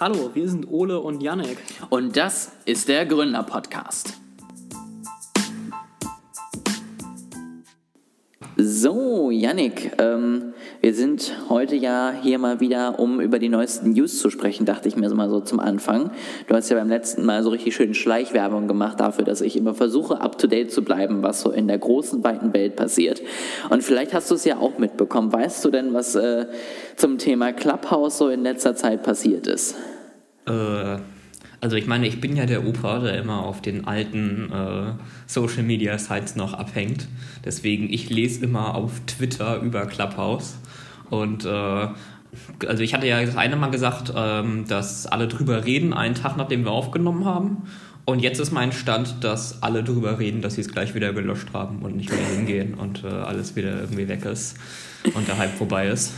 Hallo, wir sind Ole und Janek. Und das ist der Gründer-Podcast. So, Yannick, ähm, wir sind heute ja hier mal wieder, um über die neuesten News zu sprechen, dachte ich mir so mal so zum Anfang. Du hast ja beim letzten Mal so richtig schön Schleichwerbung gemacht dafür, dass ich immer versuche, up-to-date zu bleiben, was so in der großen, weiten Welt passiert. Und vielleicht hast du es ja auch mitbekommen. Weißt du denn, was äh, zum Thema Clubhouse so in letzter Zeit passiert ist? Äh also ich meine, ich bin ja der Opa, der immer auf den alten äh, Social Media Sites noch abhängt. Deswegen, ich lese immer auf Twitter über Clubhouse. Und äh, also ich hatte ja das eine Mal gesagt, ähm, dass alle drüber reden, einen Tag nachdem wir aufgenommen haben. Und jetzt ist mein Stand, dass alle drüber reden, dass sie es gleich wieder gelöscht haben und nicht mehr hingehen und äh, alles wieder irgendwie weg ist und der Hype vorbei ist.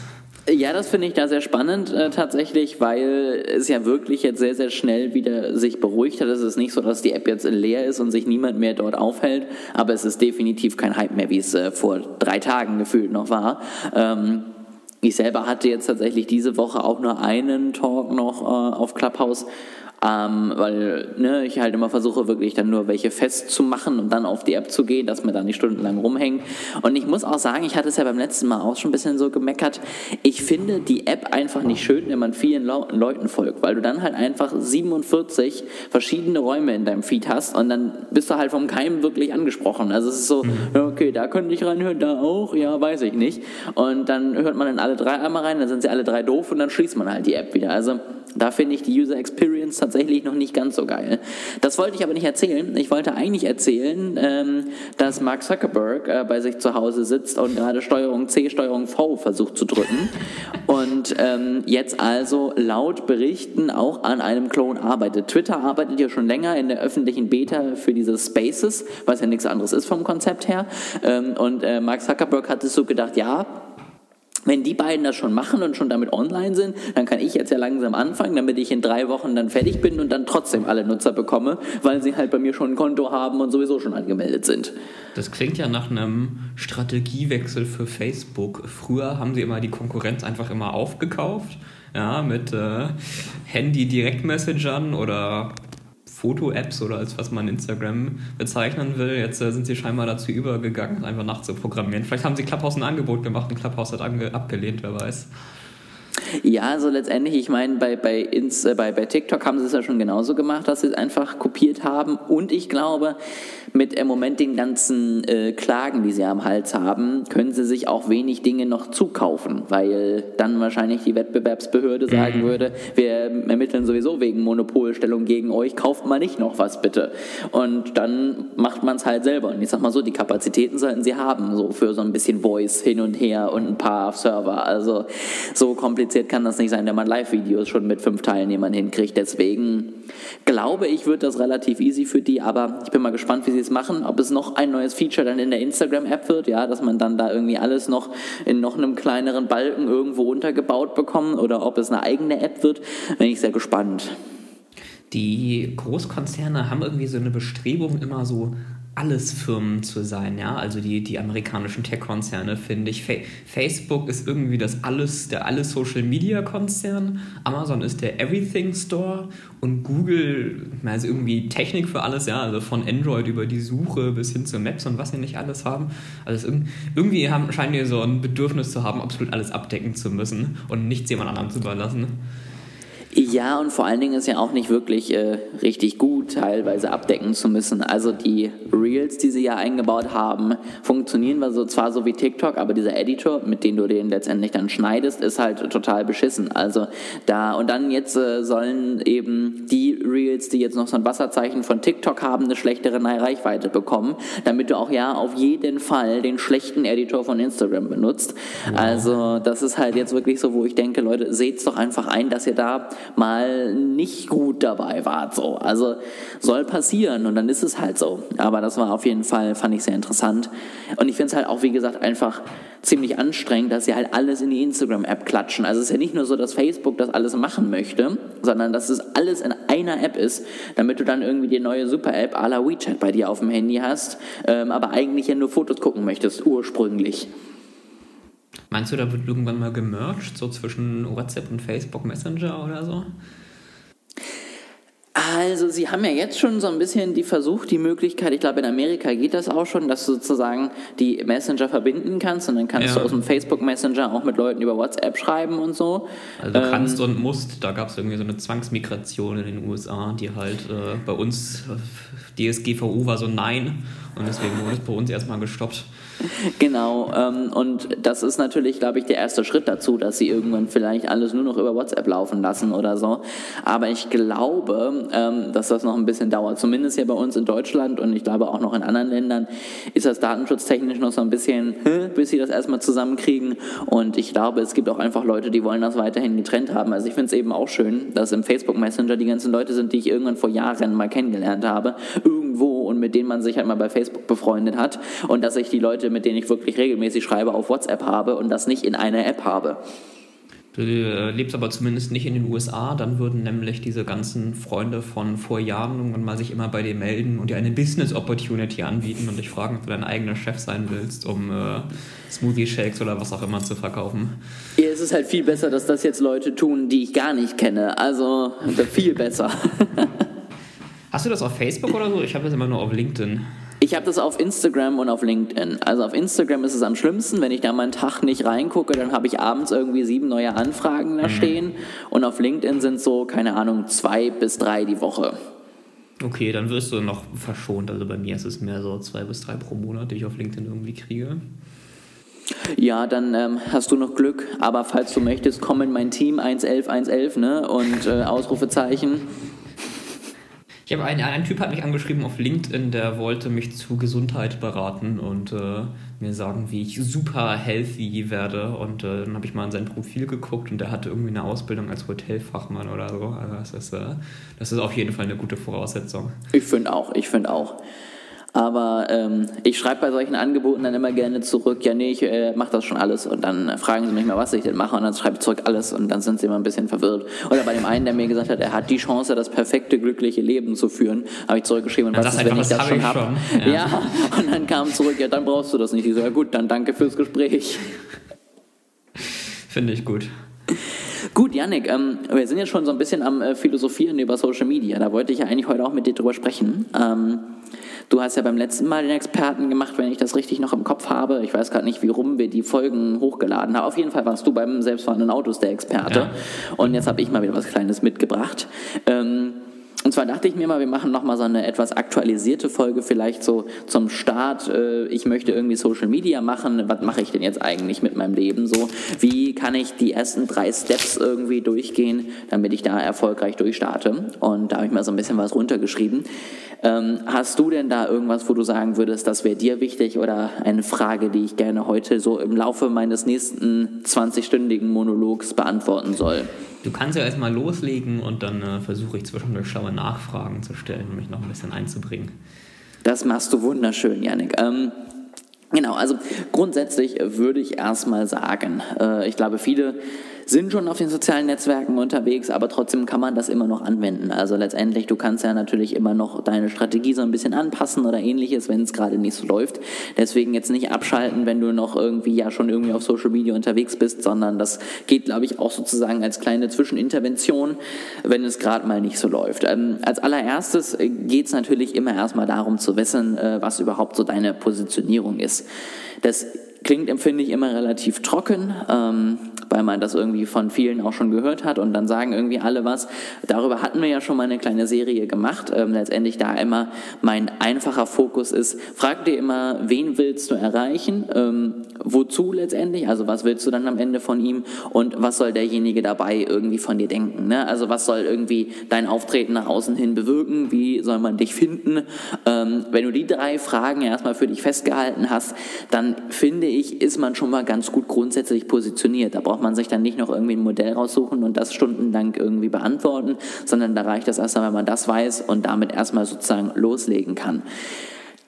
Ja, das finde ich da sehr spannend äh, tatsächlich, weil es ja wirklich jetzt sehr, sehr schnell wieder sich beruhigt hat. Es ist nicht so, dass die App jetzt leer ist und sich niemand mehr dort aufhält, aber es ist definitiv kein Hype mehr, wie es äh, vor drei Tagen gefühlt noch war. Ähm, ich selber hatte jetzt tatsächlich diese Woche auch nur einen Talk noch äh, auf Clubhouse ähm, weil ne, ich halt immer versuche, wirklich dann nur welche festzumachen und dann auf die App zu gehen, dass man da nicht stundenlang rumhängt. Und ich muss auch sagen, ich hatte es ja beim letzten Mal auch schon ein bisschen so gemeckert, ich finde die App einfach nicht schön, wenn man vielen Le Leuten folgt, weil du dann halt einfach 47 verschiedene Räume in deinem Feed hast und dann bist du halt vom Keim wirklich angesprochen. Also es ist so, mhm. okay, da könnte ich reinhören, da auch, ja, weiß ich nicht. Und dann hört man in alle drei einmal rein, dann sind sie alle drei doof und dann schließt man halt die App wieder. Also da finde ich die User Experience tatsächlich noch nicht ganz so geil. Das wollte ich aber nicht erzählen. Ich wollte eigentlich erzählen, ähm, dass Mark Zuckerberg äh, bei sich zu Hause sitzt und gerade Steuerung C, Steuerung V versucht zu drücken und ähm, jetzt also laut Berichten auch an einem Clone arbeitet. Twitter arbeitet ja schon länger in der öffentlichen Beta für diese Spaces, was ja nichts anderes ist vom Konzept her. Ähm, und äh, Mark Zuckerberg hat es so gedacht, ja, wenn die beiden das schon machen und schon damit online sind, dann kann ich jetzt ja langsam anfangen, damit ich in drei Wochen dann fertig bin und dann trotzdem alle Nutzer bekomme, weil sie halt bei mir schon ein Konto haben und sowieso schon angemeldet sind. Das klingt ja nach einem Strategiewechsel für Facebook. Früher haben sie immer die Konkurrenz einfach immer aufgekauft, ja, mit äh, Handy-Direktmessengern oder Foto-Apps oder als was man Instagram bezeichnen will. Jetzt äh, sind sie scheinbar dazu übergegangen, einfach nachzuprogrammieren. Vielleicht haben sie Clubhouse ein Angebot gemacht und Clubhouse hat abgelehnt, wer weiß. Ja, also letztendlich, ich meine, bei, bei, Ins, äh, bei, bei TikTok haben sie es ja schon genauso gemacht, dass sie es einfach kopiert haben. Und ich glaube, mit im Moment den ganzen äh, Klagen, die sie am Hals haben, können sie sich auch wenig Dinge noch zukaufen, weil dann wahrscheinlich die Wettbewerbsbehörde sagen mhm. würde, wir ermitteln sowieso wegen Monopolstellung gegen euch, kauft mal nicht noch was bitte. Und dann macht man es halt selber. Und ich sag mal so, die Kapazitäten sollten sie haben, so für so ein bisschen Voice hin und her und ein paar Server. Also so kompliziert kann das nicht sein, wenn man Live-Videos schon mit fünf Teilnehmern hinkriegt. Deswegen glaube ich, wird das relativ easy für die, aber ich bin mal gespannt, wie sie es machen, ob es noch ein neues Feature dann in der Instagram-App wird, ja, dass man dann da irgendwie alles noch in noch einem kleineren Balken irgendwo untergebaut bekommt oder ob es eine eigene App wird, bin ich sehr gespannt. Die Großkonzerne haben irgendwie so eine Bestrebung, immer so alles Firmen zu sein, ja, also die, die amerikanischen Tech-Konzerne, finde ich. Fa Facebook ist irgendwie das alles, der alles Social-Media-Konzern, Amazon ist der Everything Store und Google, also irgendwie Technik für alles, ja, also von Android über die Suche bis hin zu Maps und was sie nicht alles haben. Also irgendwie haben, scheinen die so ein Bedürfnis zu haben, absolut alles abdecken zu müssen und nichts jemand anderem zu überlassen. Ja, und vor allen Dingen ist ja auch nicht wirklich äh, richtig gut, teilweise abdecken zu müssen. Also die Reels, die sie ja eingebaut haben, funktionieren so, zwar so wie TikTok, aber dieser Editor, mit dem du den letztendlich dann schneidest, ist halt total beschissen. Also da, und dann jetzt äh, sollen eben die Reels, die jetzt noch so ein Wasserzeichen von TikTok haben, eine schlechtere Reichweite bekommen, damit du auch ja auf jeden Fall den schlechten Editor von Instagram benutzt. Also das ist halt jetzt wirklich so, wo ich denke, Leute, seht's doch einfach ein, dass ihr da mal nicht gut dabei wart. So. Also soll passieren und dann ist es halt so. Aber das war auf jeden Fall, fand ich sehr interessant. Und ich finde es halt auch, wie gesagt, einfach ziemlich anstrengend, dass sie halt alles in die Instagram-App klatschen. Also es ist ja nicht nur so, dass Facebook das alles machen möchte, sondern dass es alles in einer App ist, damit du dann irgendwie die neue Super-App à la WeChat bei dir auf dem Handy hast, ähm, aber eigentlich ja nur Fotos gucken möchtest, ursprünglich. Meinst du, da wird irgendwann mal gemerged, so zwischen WhatsApp und Facebook Messenger oder so? Also, sie haben ja jetzt schon so ein bisschen die versucht, die Möglichkeit, ich glaube, in Amerika geht das auch schon, dass du sozusagen die Messenger verbinden kannst und dann kannst Ja. du aus dem Facebook Messenger auch mit Leuten über WhatsApp schreiben und so. Also du Ähm, kannst und musst, da gab es irgendwie so eine Zwangsmigration in den USA, die halt äh, bei uns, äh, DSGVO war so nein und deswegen wurde es bei uns erstmal gestoppt. Genau, ähm, und das ist natürlich, glaube ich, der erste Schritt dazu, dass sie irgendwann vielleicht alles nur noch über WhatsApp laufen lassen oder so. Aber ich glaube, ähm, dass das noch ein bisschen dauert. Zumindest hier bei uns in Deutschland und ich glaube auch noch in anderen Ländern ist das datenschutztechnisch noch so ein bisschen, hm, bis sie das erstmal zusammenkriegen. Und ich glaube, es gibt auch einfach Leute, die wollen das weiterhin getrennt haben. Also ich finde es eben auch schön, dass im Facebook Messenger die ganzen Leute sind, die ich irgendwann vor Jahren mal kennengelernt habe, irgendwo und mit denen man sich halt mal bei Facebook befreundet hat und dass ich die Leute, mit denen ich wirklich regelmäßig schreibe, auf WhatsApp habe und das nicht in einer App habe. Du äh, lebst aber zumindest nicht in den USA, dann würden nämlich diese ganzen Freunde von vor Jahren irgendwann mal sich immer bei dir melden und dir eine Business Opportunity anbieten und dich fragen, ob du dein eigener Chef sein willst, um äh, Smoothie Shakes oder was auch immer zu verkaufen. Ja, es ist halt viel besser, dass das jetzt Leute tun, die ich gar nicht kenne. Also viel besser. Hast du das auf Facebook oder so? Ich habe das immer nur auf LinkedIn. Ich habe das auf Instagram und auf LinkedIn. Also auf Instagram ist es am schlimmsten, wenn ich da mal einen Tag nicht reingucke, dann habe ich abends irgendwie sieben neue Anfragen da stehen. Und auf LinkedIn sind so, keine Ahnung, zwei bis drei die Woche. Okay, dann wirst du noch verschont. Also bei mir ist es mehr so zwei bis drei pro Monat, die ich auf LinkedIn irgendwie kriege. Ja, dann ähm, hast du noch Glück. Aber falls du möchtest, komm in mein Team 111 111, ne? Und äh, Ausrufezeichen. Ich habe einen, ein Typ hat mich angeschrieben auf LinkedIn, der wollte mich zu Gesundheit beraten und äh, mir sagen, wie ich super healthy werde. Und äh, dann habe ich mal in sein Profil geguckt und der hatte irgendwie eine Ausbildung als Hotelfachmann oder so. Also das ist, äh, das ist auf jeden Fall eine gute Voraussetzung. Ich finde auch, ich finde auch. Aber ähm, ich schreibe bei solchen Angeboten dann immer gerne zurück, ja nee, ich äh, mache das schon alles. Und dann äh, fragen sie mich mal, was ich denn mache und dann schreibe ich zurück alles und dann sind sie immer ein bisschen verwirrt. Oder bei dem einen, der mir gesagt hat, er hat die Chance, das perfekte, glückliche Leben zu führen, habe ich zurückgeschrieben, und was ist, wenn ich das schon hab habe? Ja. Ja. und dann kam zurück, ja dann brauchst du das nicht. Ich so, ja gut, dann danke fürs Gespräch. Finde ich gut. Gut, Yannick, ähm, wir sind jetzt schon so ein bisschen am äh, Philosophieren über Social Media. Da wollte ich ja eigentlich heute auch mit dir drüber sprechen. Ähm, du hast ja beim letzten Mal den Experten gemacht, wenn ich das richtig noch im Kopf habe. Ich weiß gerade nicht, wie rum wir die Folgen hochgeladen haben. Auf jeden Fall warst du beim selbstfahrenden Autos der Experte. Ja. Und jetzt habe ich mal wieder was Kleines mitgebracht. Ähm, und zwar dachte ich mir mal, wir machen nochmal so eine etwas aktualisierte Folge, vielleicht so zum Start. Äh, ich möchte irgendwie Social Media machen. Was mache ich denn jetzt eigentlich mit meinem Leben so? Wie kann ich die ersten drei Steps irgendwie durchgehen, damit ich da erfolgreich durchstarte? Und da habe ich mal so ein bisschen was runtergeschrieben. Ähm, hast du denn da irgendwas, wo du sagen würdest, das wäre dir wichtig oder eine Frage, die ich gerne heute so im Laufe meines nächsten 20-stündigen Monologs beantworten soll? Du kannst ja erstmal loslegen und dann äh, versuche ich zwischendurch schlaue Nachfragen zu stellen, um mich noch ein bisschen einzubringen. Das machst du wunderschön, Yannick. Ähm, genau, also grundsätzlich würde ich erstmal sagen, äh, ich glaube, viele sind schon auf den sozialen Netzwerken unterwegs, aber trotzdem kann man das immer noch anwenden. Also letztendlich, du kannst ja natürlich immer noch deine Strategie so ein bisschen anpassen oder ähnliches, wenn es gerade nicht so läuft. Deswegen jetzt nicht abschalten, wenn du noch irgendwie ja schon irgendwie auf Social Media unterwegs bist, sondern das geht, glaube ich, auch sozusagen als kleine Zwischenintervention, wenn es gerade mal nicht so läuft. Ähm, als allererstes geht es natürlich immer erstmal darum zu wissen, äh, was überhaupt so deine Positionierung ist. Das klingt, empfinde ich, immer relativ trocken, ähm, weil man das irgendwie von vielen auch schon gehört hat und dann sagen irgendwie alle was. Darüber hatten wir ja schon mal eine kleine Serie gemacht. Ähm, letztendlich da immer mein einfacher Fokus ist, frag dir immer, wen willst du erreichen, ähm, wozu letztendlich, also was willst du dann am Ende von ihm und was soll derjenige dabei irgendwie von dir denken. Ne? Also was soll irgendwie dein Auftreten nach außen hin bewirken, wie soll man dich finden. Ähm, wenn du die drei Fragen erstmal für dich festgehalten hast, dann finde ich, ist man schon mal ganz gut grundsätzlich positioniert. Da man sich dann nicht noch irgendwie ein Modell raussuchen und das stundenlang irgendwie beantworten, sondern da reicht das erstmal, wenn man das weiß und damit erstmal sozusagen loslegen kann.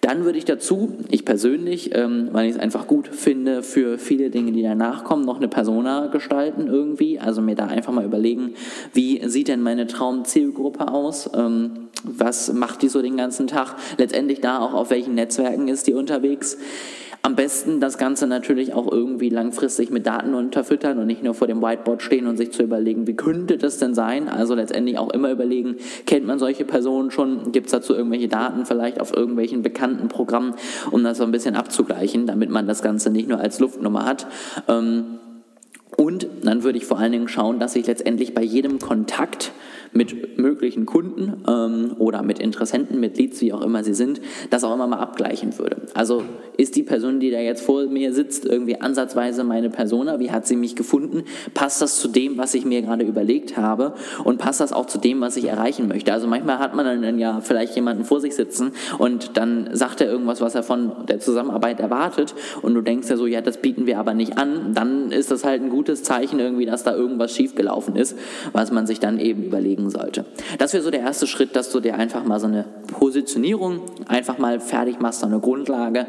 Dann würde ich dazu, ich persönlich, ähm, weil ich es einfach gut finde, für viele Dinge, die danach kommen, noch eine Persona gestalten irgendwie. Also mir da einfach mal überlegen, wie sieht denn meine Traumzielgruppe aus? Ähm, was macht die so den ganzen Tag? Letztendlich da auch, auf welchen Netzwerken ist die unterwegs? Am besten das Ganze natürlich auch irgendwie langfristig mit Daten unterfüttern und nicht nur vor dem Whiteboard stehen und sich zu überlegen, wie könnte das denn sein? Also letztendlich auch immer überlegen, kennt man solche Personen schon? Gibt es dazu irgendwelche Daten vielleicht auf irgendwelchen bekannten Programmen, um das so ein bisschen abzugleichen, damit man das Ganze nicht nur als Luftnummer hat. Ähm, und dann würde ich vor allen Dingen schauen, dass ich letztendlich bei jedem Kontakt mit möglichen Kunden ähm, oder mit Interessenten, mit Leads, wie auch immer sie sind, das auch immer mal abgleichen würde. Also ist die Person, die da jetzt vor mir sitzt, irgendwie ansatzweise meine Persona? Wie hat sie mich gefunden? Passt das zu dem, was ich mir gerade überlegt habe? Und passt das auch zu dem, was ich erreichen möchte? Also manchmal hat man dann ja vielleicht jemanden vor sich sitzen und dann sagt er irgendwas, was er von der Zusammenarbeit erwartet und du denkst ja so, ja, das bieten wir aber nicht an. Dann ist das halt ein gutes Zeichen irgendwie, dass da irgendwas schiefgelaufen ist, was man sich dann eben überlegt legen sollte. Das wäre so der erste Schritt, dass du dir einfach mal so eine Positionierung einfach mal fertig machst, so eine Grundlage.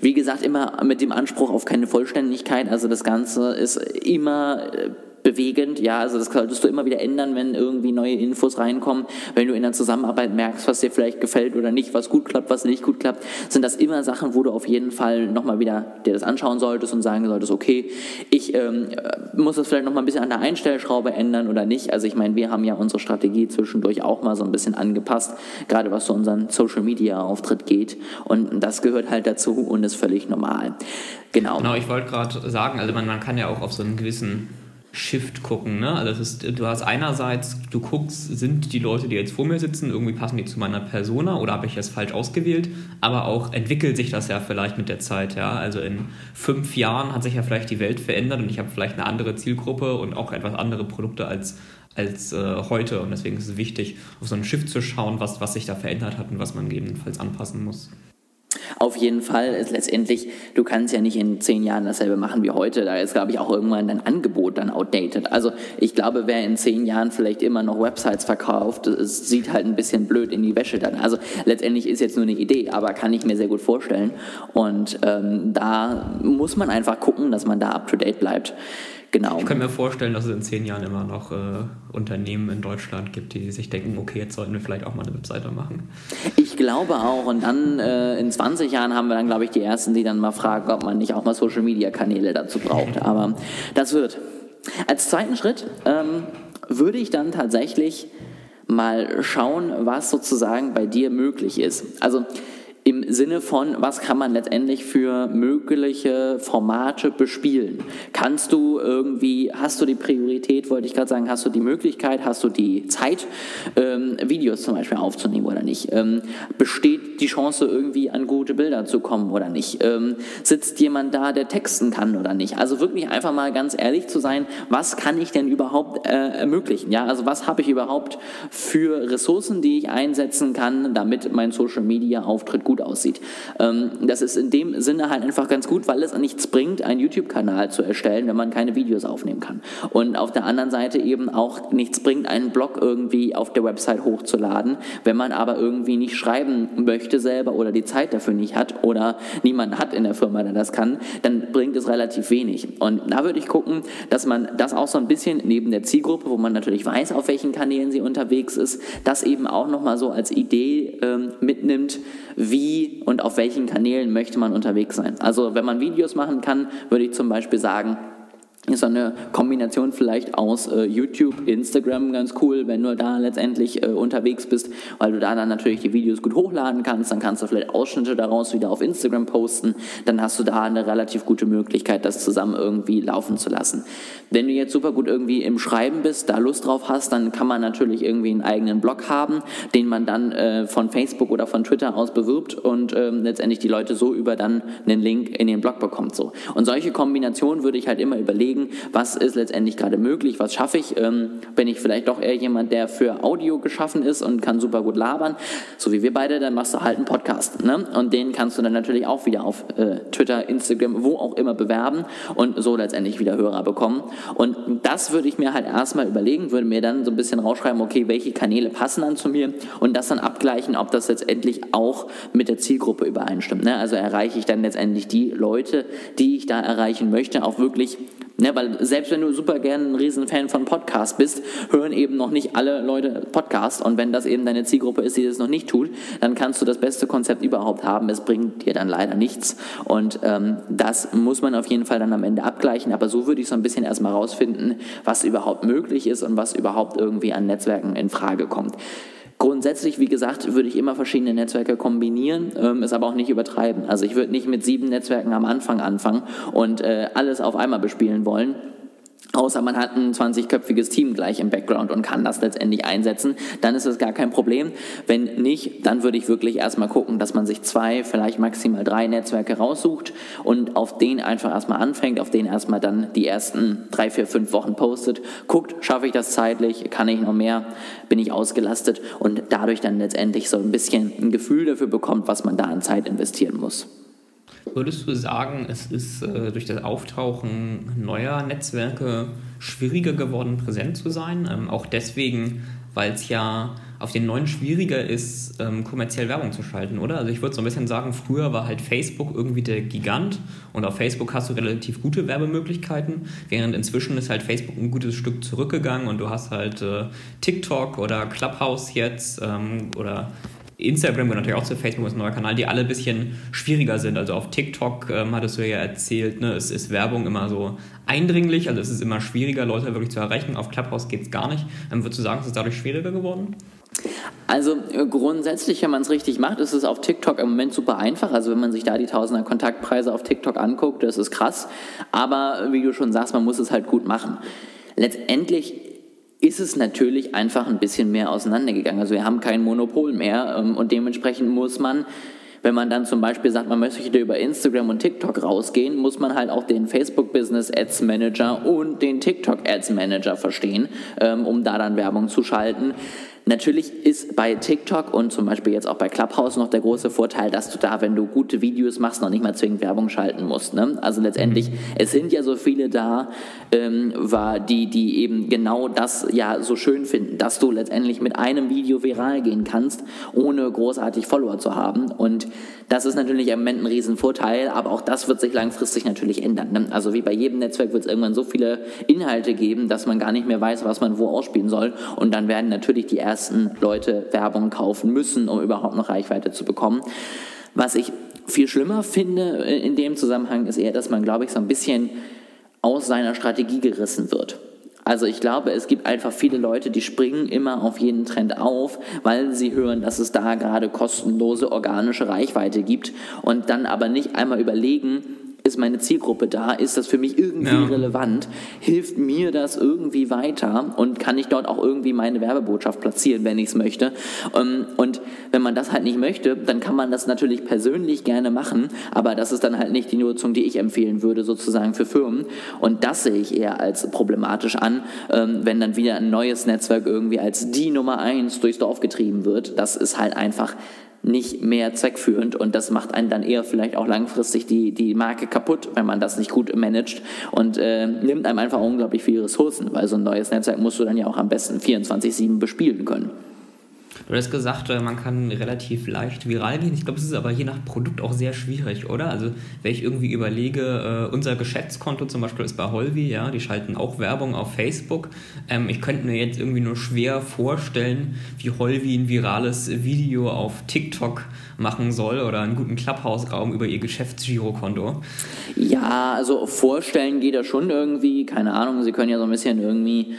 Wie gesagt, immer mit dem Anspruch auf keine Vollständigkeit. Also das Ganze ist immer äh, bewegend. Ja, also das solltest du immer wieder ändern, wenn irgendwie neue Infos reinkommen. Wenn du in der Zusammenarbeit merkst, was dir vielleicht gefällt oder nicht, was gut klappt, was nicht gut klappt, sind das immer Sachen, wo du auf jeden Fall nochmal wieder dir das anschauen solltest und sagen solltest, okay, ich ähm, muss das vielleicht nochmal ein bisschen an der Einstellschraube ändern oder nicht. Also ich meine, wir haben ja unsere Strategie zwischendurch auch mal so ein bisschen angepasst, gerade was so unseren Social Media Auftritt geht. Und das gehört halt dazu und ist völlig normal. Genau. Genau, ich wollte gerade sagen, also man, man kann ja auch auf so einen gewissen Shift gucken. Ne? Also ist, du hast einerseits, du guckst, sind die Leute, die jetzt vor mir sitzen, irgendwie passen die zu meiner Persona oder habe ich das falsch ausgewählt? Aber auch entwickelt sich das ja vielleicht mit der Zeit. Ja? Also in fünf Jahren hat sich ja vielleicht die Welt verändert und ich habe vielleicht eine andere Zielgruppe und auch etwas andere Produkte als, als äh, heute. Und deswegen ist es wichtig, auf so einen Shift zu schauen, was, was sich da verändert hat und was man gegebenenfalls anpassen muss. Auf jeden Fall ist letztendlich, du kannst ja nicht in zehn Jahren dasselbe machen wie heute. Da ist, glaube ich, auch irgendwann dein Angebot dann outdated. Also ich glaube, wer in zehn Jahren vielleicht immer noch Websites verkauft, sieht halt ein bisschen blöd in die Wäsche dann. Also letztendlich ist jetzt nur eine Idee, aber kann ich mir sehr gut vorstellen. Und ähm, da muss man einfach gucken, dass man da up to date bleibt. Genau. Ich kann mir vorstellen, dass es in zehn Jahren immer noch äh, Unternehmen in Deutschland gibt, die sich denken, okay, jetzt sollten wir vielleicht auch mal eine Webseite machen. Ich glaube auch. Und dann äh, in 20 Jahren haben wir dann, glaube ich, die Ersten, die dann mal fragen, ob man nicht auch mal Social-Media-Kanäle dazu braucht. Aber das wird. Als zweiten Schritt ähm, würde ich dann tatsächlich mal schauen, was sozusagen bei dir möglich ist. Also im Sinne von, was kann man letztendlich für mögliche Formate bespielen? Kannst du irgendwie, hast du die Priorität, wollte ich gerade sagen, hast du die Möglichkeit, hast du die Zeit, ähm, Videos zum Beispiel aufzunehmen oder nicht? Ähm, besteht die Chance, irgendwie an gute Bilder zu kommen oder nicht? Ähm, sitzt jemand da, der texten kann oder nicht? Also wirklich einfach mal ganz ehrlich zu sein, was kann ich denn überhaupt äh, ermöglichen? Ja, also was habe ich überhaupt für Ressourcen, die ich einsetzen kann, damit mein Social Media Auftritt gut gut aussieht. Ähm, das ist in dem Sinne halt einfach ganz gut, weil es nichts bringt, einen YouTube-Kanal zu erstellen, wenn man keine Videos aufnehmen kann. Und auf der anderen Seite eben auch nichts bringt, einen Blog irgendwie auf der Website hochzuladen, wenn man aber irgendwie nicht schreiben möchte selber oder die Zeit dafür nicht hat oder niemand hat in der Firma, der das kann, dann bringt es relativ wenig. Und da würde ich gucken, dass man das auch so ein bisschen neben der Zielgruppe, wo man natürlich weiß, auf welchen Kanälen sie unterwegs ist, das eben auch nochmal so als Idee ähm, mitnimmt, wie wie und auf welchen Kanälen möchte man unterwegs sein. Also wenn man Videos machen kann, würde ich zum Beispiel sagen, ist so eine Kombination vielleicht aus äh, YouTube, Instagram ganz cool, wenn du da letztendlich äh, unterwegs bist, weil du da dann natürlich die Videos gut hochladen kannst, dann kannst du vielleicht Ausschnitte daraus wieder auf Instagram posten, dann hast du da eine relativ gute Möglichkeit, das zusammen irgendwie laufen zu lassen. Wenn du jetzt super gut irgendwie im Schreiben bist, da Lust drauf hast, dann kann man natürlich irgendwie einen eigenen Blog haben, den man dann äh, von Facebook oder von Twitter aus bewirbt und ähm, letztendlich die Leute so über dann einen Link in den Blog bekommt so. Und solche Kombinationen würde ich halt immer überlegen, überlegen, was ist letztendlich gerade möglich, was schaffe ich. Ähm, bin ich vielleicht doch eher jemand, der für Audio geschaffen ist und kann super gut labern, so wie wir beide, dann machst du halt einen Podcast. Ne? Und den kannst du dann natürlich auch wieder auf äh, Twitter, Instagram, wo auch immer bewerben und so letztendlich wieder Hörer bekommen. Und das würde ich mir halt erstmal überlegen, würde mir dann so ein bisschen rausschreiben, okay, welche Kanäle passen dann zu mir und das dann abgleichen, ob das letztendlich auch mit der Zielgruppe übereinstimmt. Ne? Also erreiche ich dann letztendlich die Leute, die ich da erreichen möchte, auch wirklich Ne, weil selbst wenn du super gerne ein Riesenfan von Podcasts bist, hören eben noch nicht alle Leute Podcasts. Und wenn das eben deine Zielgruppe ist, die das noch nicht tut, dann kannst du das beste Konzept überhaupt haben. Es bringt dir dann leider nichts. Und ähm, das muss man auf jeden Fall dann am Ende abgleichen. Aber so würde ich so ein bisschen erstmal rausfinden, was überhaupt möglich ist und was überhaupt irgendwie an Netzwerken in Frage kommt. Grundsätzlich, wie gesagt, würde ich immer verschiedene Netzwerke kombinieren, ähm, es aber auch nicht übertreiben. Also ich würde nicht mit sieben Netzwerken am Anfang anfangen und äh, alles auf einmal bespielen wollen. Außer man hat ein 20-köpfiges Team gleich im Background und kann das letztendlich einsetzen, dann ist es gar kein Problem. Wenn nicht, dann würde ich wirklich erstmal gucken, dass man sich zwei, vielleicht maximal drei Netzwerke raussucht und auf den einfach erstmal anfängt, auf den erstmal dann die ersten drei, vier, fünf Wochen postet, guckt, schaffe ich das zeitlich, kann ich noch mehr, bin ich ausgelastet und dadurch dann letztendlich so ein bisschen ein Gefühl dafür bekommt, was man da an Zeit investieren muss. Würdest du sagen, es ist äh, durch das Auftauchen neuer Netzwerke schwieriger geworden, präsent zu sein? Ähm, auch deswegen, weil es ja auf den neuen schwieriger ist, ähm, kommerziell Werbung zu schalten, oder? Also ich würde so ein bisschen sagen, früher war halt Facebook irgendwie der Gigant und auf Facebook hast du relativ gute Werbemöglichkeiten, während inzwischen ist halt Facebook ein gutes Stück zurückgegangen und du hast halt äh, TikTok oder Clubhouse jetzt ähm, oder Instagram gehört natürlich auch zu Facebook, ist ein neuer Kanal, die alle ein bisschen schwieriger sind. Also auf TikTok ähm, hattest du ja erzählt, ne, es ist Werbung immer so eindringlich, also es ist immer schwieriger, Leute wirklich zu erreichen. Auf Clubhouse geht es gar nicht. Ähm, würdest du sagen, es ist dadurch schwieriger geworden? Also äh, grundsätzlich, wenn man es richtig macht, ist es auf TikTok im Moment super einfach. Also wenn man sich da die Tausender Kontaktpreise auf TikTok anguckt, das ist krass. Aber wie du schon sagst, man muss es halt gut machen. Letztendlich ist es natürlich einfach ein bisschen mehr auseinandergegangen. Also wir haben kein Monopol mehr ähm, und dementsprechend muss man, wenn man dann zum Beispiel sagt, man möchte über Instagram und TikTok rausgehen, muss man halt auch den Facebook Business Ads Manager und den TikTok Ads Manager verstehen, ähm, um da dann Werbung zu schalten. Natürlich ist bei TikTok und zum Beispiel jetzt auch bei Clubhouse noch der große Vorteil, dass du da, wenn du gute Videos machst, noch nicht mal zwingend Werbung schalten musst. Ne? Also letztendlich, mhm. es sind ja so viele da, ähm, war die, die eben genau das ja so schön finden, dass du letztendlich mit einem Video viral gehen kannst, ohne großartig Follower zu haben. Und das ist natürlich im Moment ein Riesenvorteil, aber auch das wird sich langfristig natürlich ändern. Ne? Also wie bei jedem Netzwerk wird es irgendwann so viele Inhalte geben, dass man gar nicht mehr weiß, was man wo ausspielen soll. Und dann werden natürlich die ersten Leute Werbung kaufen müssen, um überhaupt noch Reichweite zu bekommen. Was ich viel schlimmer finde in dem Zusammenhang ist eher, dass man, glaube ich, so ein bisschen aus seiner Strategie gerissen wird. Also ich glaube, es gibt einfach viele Leute, die springen immer auf jeden Trend auf, weil sie hören, dass es da gerade kostenlose organische Reichweite gibt und dann aber nicht einmal überlegen, ist meine Zielgruppe da? Ist das für mich irgendwie ja. relevant? Hilft mir das irgendwie weiter? Und kann ich dort auch irgendwie meine Werbebotschaft platzieren, wenn ich es möchte? Ähm, und wenn man das halt nicht möchte, dann kann man das natürlich persönlich gerne machen, aber das ist dann halt nicht die Nutzung, die ich empfehlen würde, sozusagen für Firmen. Und das sehe ich eher als problematisch an, ähm, wenn dann wieder ein neues Netzwerk irgendwie als die Nummer eins durchs Dorf getrieben wird. Das ist halt einfach nicht mehr zweckführend und das macht einen dann eher vielleicht auch langfristig die, die Marke kaputt, wenn man das nicht gut managt und äh, nimmt einem einfach unglaublich viele Ressourcen, weil so ein neues Netzwerk musst du dann ja auch am besten 24-7 bespielen können. Du hast gesagt, äh, man kann relativ leicht viral gehen. Ich glaube, es ist aber je nach Produkt auch sehr schwierig, oder? Also, wenn ich irgendwie überlege, äh, unser Geschäftskonto zum Beispiel ist bei Holvi, ja, die schalten auch Werbung auf Facebook. Ähm, ich könnte mir jetzt irgendwie nur schwer vorstellen, wie Holvi ein virales Video auf TikTok machen soll oder einen guten Clubhouse-Raum über ihr Geschäftsgirokonto. Ja, also vorstellen geht das schon irgendwie. Keine Ahnung, sie können ja so ein bisschen irgendwie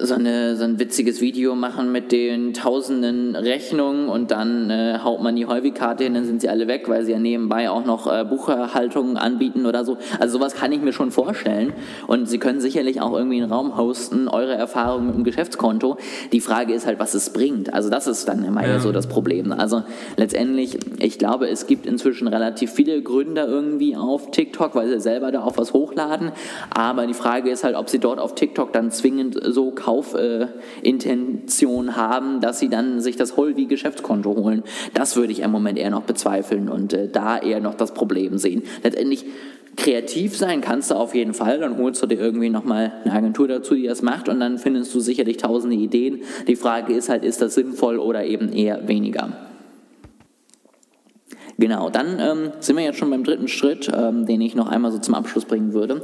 so, eine, so ein witziges Video machen mit den tausenden Rechnungen und dann äh, haut man die Häufigkarte hin, dann sind sie alle weg, weil sie ja nebenbei auch noch äh, Buchhaltungen anbieten oder so. Also sowas kann ich mir schon vorstellen und sie können sicherlich auch irgendwie einen Raum hosten, eure Erfahrungen mit dem Geschäftskonto. Die Frage ist halt, was es bringt. Also das ist dann immer ja. so das Problem. Also letztendlich, ich glaube, es gibt inzwischen relativ viele Gründer irgendwie auf TikTok, weil sie selber da auch was hochladen, aber die Frage ist halt, ob sie dort auf TikTok dann zwingend so Kaufintention äh, haben, dass sie dann sich das Holvi-Geschäftskonto holen. Das würde ich im Moment eher noch bezweifeln und äh, da eher noch das Problem sehen. Letztendlich kreativ sein kannst du auf jeden Fall, dann holst du dir irgendwie nochmal eine Agentur dazu, die das macht und dann findest du sicherlich tausende Ideen. Die Frage ist halt, ist das sinnvoll oder eben eher weniger? Genau, dann ähm, sind wir jetzt schon beim dritten Schritt, ähm, den ich noch einmal so zum Abschluss bringen würde.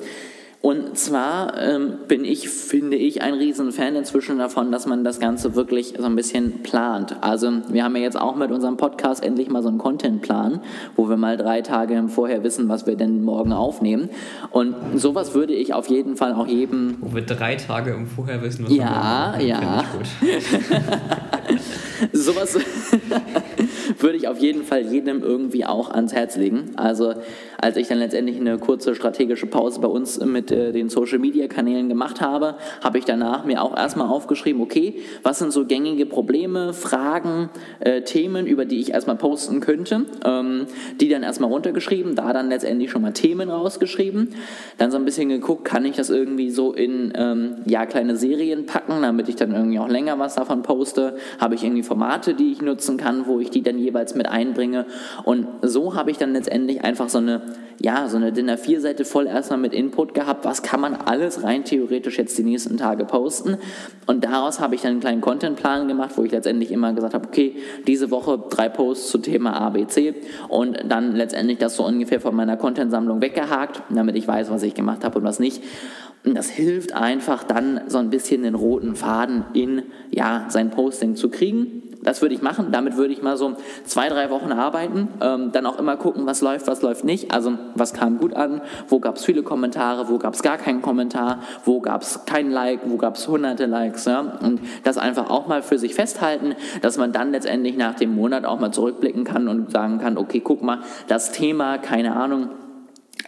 Und zwar ähm, bin ich, finde ich, ein Riesenfan inzwischen davon, dass man das Ganze wirklich so ein bisschen plant. Also wir haben ja jetzt auch mit unserem Podcast endlich mal so einen Contentplan, wo wir mal drei Tage vorher wissen, was wir denn morgen aufnehmen. Und sowas würde ich auf jeden Fall auch jedem... Wo wir drei Tage im Vorher wissen, was ja, wir morgen aufnehmen. Ja, ja. sowas würde ich auf jeden Fall jedem irgendwie auch ans Herz legen. Also als ich dann letztendlich eine kurze strategische Pause bei uns mit äh, den Social-Media-Kanälen gemacht habe, habe ich danach mir auch erstmal aufgeschrieben, okay, was sind so gängige Probleme, Fragen, äh, Themen, über die ich erstmal posten könnte, ähm, die dann erstmal runtergeschrieben, da dann letztendlich schon mal Themen rausgeschrieben, dann so ein bisschen geguckt, kann ich das irgendwie so in ähm, ja, kleine Serien packen, damit ich dann irgendwie auch länger was davon poste, habe ich irgendwie Formate, die ich nutzen kann, wo ich die dann jeweils mit einbringe und so habe ich dann letztendlich einfach so eine ja, so eine DIN A4-Seite voll erstmal mit Input gehabt, was kann man alles rein theoretisch jetzt die nächsten Tage posten. Und daraus habe ich dann einen kleinen Contentplan gemacht, wo ich letztendlich immer gesagt habe, okay, diese Woche drei Posts zu Thema ABC und dann letztendlich das so ungefähr von meiner Contentsammlung weggehakt, damit ich weiß, was ich gemacht habe und was nicht. Und das hilft einfach dann so ein bisschen den roten Faden in ja, sein Posting zu kriegen. Das würde ich machen. Damit würde ich mal so zwei, drei Wochen arbeiten. Ähm, dann auch immer gucken, was läuft, was läuft nicht. Also was kam gut an, wo gab es viele Kommentare, wo gab es gar keinen Kommentar, wo gab es kein Like, wo gab es hunderte Likes. Ja? Und das einfach auch mal für sich festhalten, dass man dann letztendlich nach dem Monat auch mal zurückblicken kann und sagen kann, okay, guck mal, das Thema, keine Ahnung,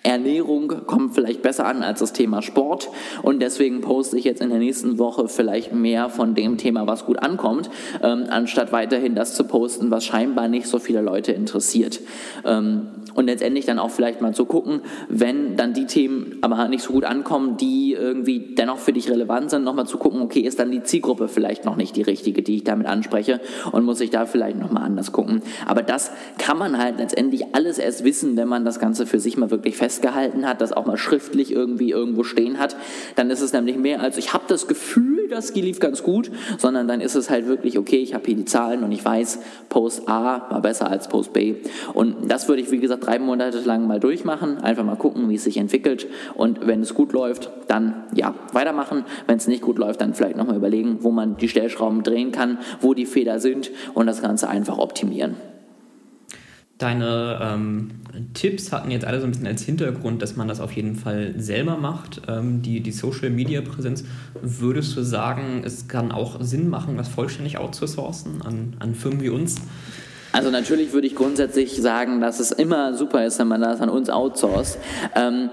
Ernährung kommt vielleicht besser an als das Thema Sport und deswegen poste ich jetzt in der nächsten Woche vielleicht mehr von dem Thema, was gut ankommt, ähm, anstatt weiterhin das zu posten, was scheinbar nicht so viele Leute interessiert. Ähm, und letztendlich dann auch vielleicht mal zu gucken, wenn dann die Themen aber nicht so gut ankommen, die irgendwie dennoch für dich relevant sind, nochmal zu gucken, okay, ist dann die Zielgruppe vielleicht noch nicht die richtige, die ich damit anspreche und muss ich da vielleicht nochmal anders gucken. Aber das kann man halt letztendlich alles erst wissen, wenn man das Ganze für sich mal wirklich festgehalten hat, das auch mal schriftlich irgendwie irgendwo stehen hat. Dann ist es nämlich mehr als, ich habe das Gefühl, das lief ganz gut, sondern dann ist es halt wirklich, okay, ich habe hier die Zahlen und ich weiß, Post A war besser als Post B. Und das würde ich, wie gesagt, drei Monate lang mal durchmachen, einfach mal gucken, wie es sich entwickelt und wenn es gut läuft, dann ja, weitermachen. Wenn es nicht gut läuft, dann vielleicht nochmal überlegen, wo man die Stellschrauben drehen kann, wo die Fehler sind und das Ganze einfach optimieren. Deine ähm, Tipps hatten jetzt alle so ein bisschen als Hintergrund, dass man das auf jeden Fall selber macht, ähm, die, die Social Media Präsenz. Würdest du sagen, es kann auch Sinn machen, das vollständig outzusourcen an, an Firmen wie uns? Also natürlich würde ich grundsätzlich sagen, dass es immer super ist, wenn man das an uns outsourced. Ähm,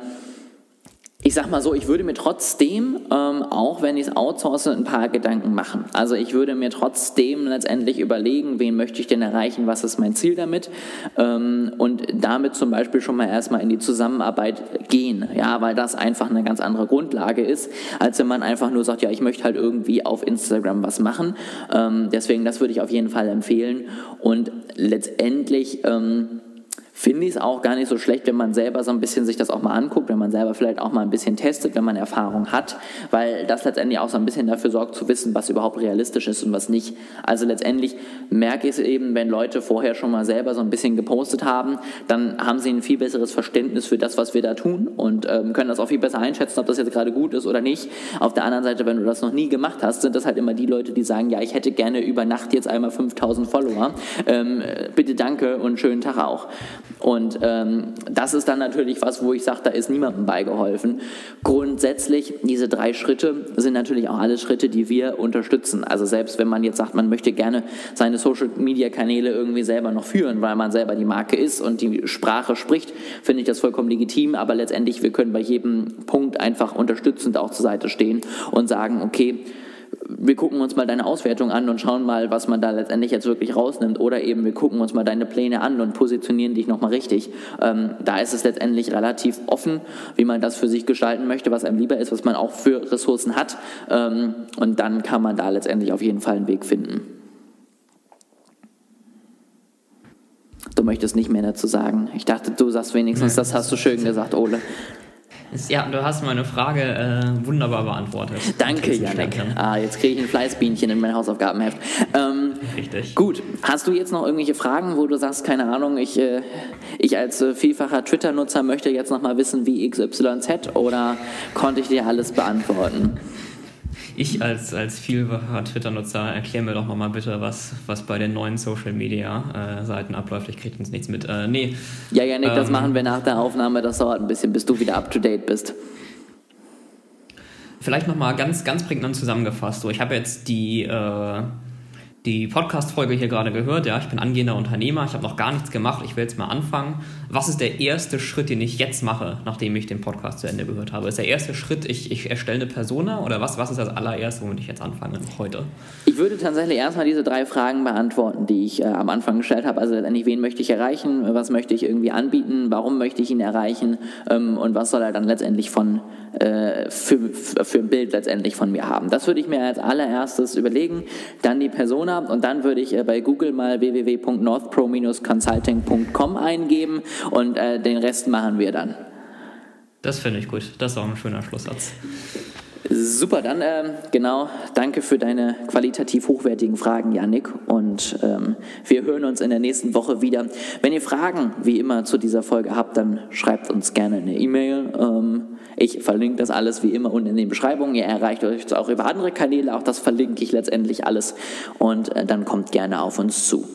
ich sag mal so, ich würde mir trotzdem, ähm, auch wenn ich es outsource, ein paar Gedanken machen. Also ich würde mir trotzdem letztendlich überlegen, wen möchte ich denn erreichen, was ist mein Ziel damit ähm, und damit zum Beispiel schon mal erstmal in die Zusammenarbeit gehen, ja, weil das einfach eine ganz andere Grundlage ist, als wenn man einfach nur sagt, ja, ich möchte halt irgendwie auf Instagram was machen. Ähm, deswegen, das würde ich auf jeden Fall empfehlen und letztendlich ähm, finde ich es auch gar nicht so schlecht, wenn man selber so ein bisschen sich das auch mal anguckt, wenn man selber vielleicht auch mal ein bisschen testet, wenn man Erfahrung hat, weil das letztendlich auch so ein bisschen dafür sorgt zu wissen, was überhaupt realistisch ist und was nicht. Also letztendlich merke ich es eben, wenn Leute vorher schon mal selber so ein bisschen gepostet haben, dann haben sie ein viel besseres Verständnis für das, was wir da tun und ähm, können das auch viel besser einschätzen, ob das jetzt gerade gut ist oder nicht. Auf der anderen Seite, wenn du das noch nie gemacht hast, sind das halt immer die Leute, die sagen, ja, ich hätte gerne über Nacht jetzt einmal 5000 Follower. Ähm, bitte danke und schönen Tag auch. Und ähm, das ist dann natürlich was, wo ich sage, da ist niemandem beigeholfen. Grundsätzlich, diese drei Schritte sind natürlich auch alle Schritte, die wir unterstützen. Also selbst wenn man jetzt sagt, man möchte gerne seine Social-Media-Kanäle irgendwie selber noch führen, weil man selber die Marke ist und die Sprache spricht, finde ich das vollkommen legitim. Aber letztendlich, wir können bei jedem Punkt einfach unterstützend auch zur Seite stehen und sagen, okay, wir gucken uns mal deine Auswertung an und schauen mal, was man da letztendlich jetzt wirklich rausnimmt. Oder eben, wir gucken uns mal deine Pläne an und positionieren dich nochmal richtig. Ähm, da ist es letztendlich relativ offen, wie man das für sich gestalten möchte, was einem lieber ist, was man auch für Ressourcen hat. Ähm, und dann kann man da letztendlich auf jeden Fall einen Weg finden. Du möchtest nicht mehr dazu sagen. Ich dachte, du sagst wenigstens, das hast du schön gesagt, Ole. Ja, du hast meine Frage äh, wunderbar beantwortet. Danke, Janik. Ah, jetzt kriege ich ein Fleißbienchen in mein Hausaufgabenheft. Ähm, Richtig. Gut, hast du jetzt noch irgendwelche Fragen, wo du sagst, keine Ahnung, ich, äh, ich als äh, vielfacher Twitter-Nutzer möchte jetzt noch mal wissen, wie XYZ oder konnte ich dir alles beantworten? Ich als, als vielfacher Twitter-Nutzer erkläre mir doch mal bitte, was, was bei den neuen Social-Media-Seiten äh, abläuft. Ich kriege uns nichts mit. Äh, nee. Ja, Janik, ähm, das machen wir nach der Aufnahme. Das dauert ein bisschen, bis du wieder up-to-date bist. Vielleicht nochmal ganz, ganz prägnant zusammengefasst. So, ich habe jetzt die... Äh, die Podcast-Folge hier gerade gehört. Ja, ich bin angehender Unternehmer, ich habe noch gar nichts gemacht, ich will jetzt mal anfangen. Was ist der erste Schritt, den ich jetzt mache, nachdem ich den Podcast zu Ende gehört habe? Ist der erste Schritt, ich, ich erstelle eine Persona oder was, was ist das allererste, womit ich jetzt anfange heute? Ich würde tatsächlich erstmal diese drei Fragen beantworten, die ich äh, am Anfang gestellt habe. Also letztendlich, wen möchte ich erreichen, was möchte ich irgendwie anbieten, warum möchte ich ihn erreichen ähm, und was soll er dann letztendlich von äh, für, für ein Bild letztendlich von mir haben. Das würde ich mir als allererstes überlegen. Dann die Persona und dann würde ich äh, bei Google mal www.northpro-consulting.com eingeben und äh, den Rest machen wir dann. Das finde ich gut. Das ist auch ein schöner Schlusssatz. Super, dann ähm, genau, danke für deine qualitativ hochwertigen Fragen, Yannick. Und ähm, wir hören uns in der nächsten Woche wieder. Wenn ihr Fragen wie immer zu dieser Folge habt, dann schreibt uns gerne eine E-Mail. Ähm, ich verlinke das alles wie immer unten in den Beschreibungen. Ihr erreicht euch auch über andere Kanäle, auch das verlinke ich letztendlich alles. Und äh, dann kommt gerne auf uns zu.